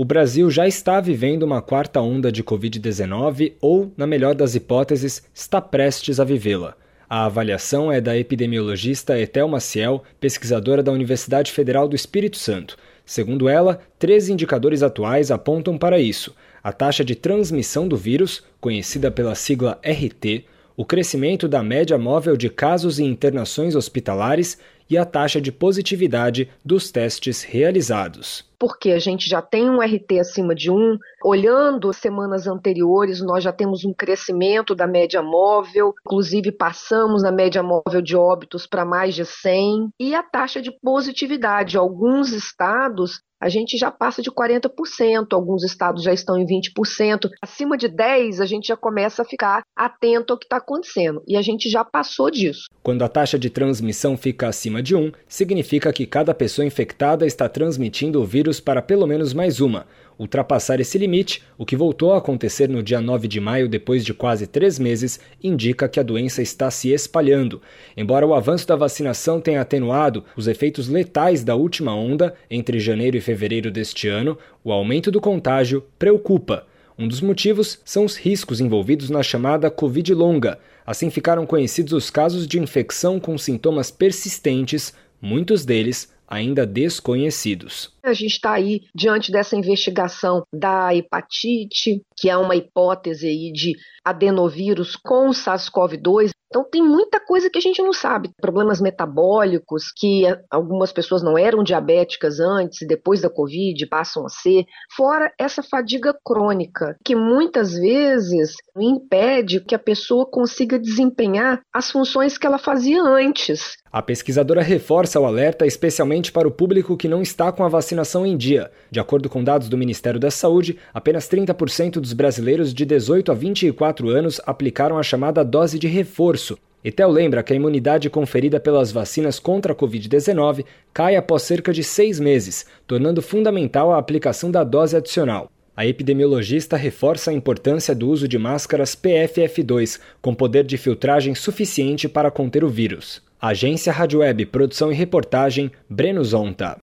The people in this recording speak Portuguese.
O Brasil já está vivendo uma quarta onda de Covid-19 ou, na melhor das hipóteses, está prestes a vivê-la. A avaliação é da epidemiologista Etel Maciel, pesquisadora da Universidade Federal do Espírito Santo. Segundo ela, três indicadores atuais apontam para isso: a taxa de transmissão do vírus, conhecida pela sigla RT, o crescimento da média móvel de casos e internações hospitalares e a taxa de positividade dos testes realizados. Porque a gente já tem um RT acima de 1, olhando semanas anteriores, nós já temos um crescimento da média móvel, inclusive passamos na média móvel de óbitos para mais de 100, e a taxa de positividade. Alguns estados a gente já passa de 40%, alguns estados já estão em 20%. Acima de 10%, a gente já começa a ficar atento ao que está acontecendo. E a gente já passou disso. Quando a taxa de transmissão fica acima de 1, significa que cada pessoa infectada está transmitindo o vírus para pelo menos mais uma. Ultrapassar esse limite, o que voltou a acontecer no dia 9 de maio depois de quase três meses, indica que a doença está se espalhando. Embora o avanço da vacinação tenha atenuado os efeitos letais da última onda, entre janeiro e fevereiro deste ano, o aumento do contágio preocupa. Um dos motivos são os riscos envolvidos na chamada Covid longa. Assim ficaram conhecidos os casos de infecção com sintomas persistentes, muitos deles ainda desconhecidos. A gente está aí diante dessa investigação da hepatite, que é uma hipótese aí de adenovírus com SARS-CoV-2. Então tem muita coisa que a gente não sabe, problemas metabólicos que algumas pessoas não eram diabéticas antes e depois da Covid passam a ser, fora essa fadiga crônica que muitas vezes impede que a pessoa consiga desempenhar as funções que ela fazia antes. A pesquisadora reforça o alerta especialmente para o público que não está com a vacinação em dia. De acordo com dados do Ministério da Saúde, apenas 30% dos brasileiros de 18 a 24 anos aplicaram a chamada dose de reforço. Etel lembra que a imunidade conferida pelas vacinas contra a Covid-19 cai após cerca de seis meses, tornando fundamental a aplicação da dose adicional. A epidemiologista reforça a importância do uso de máscaras PFF2, com poder de filtragem suficiente para conter o vírus. Agência Rádio Web, produção e reportagem, Breno Zonta.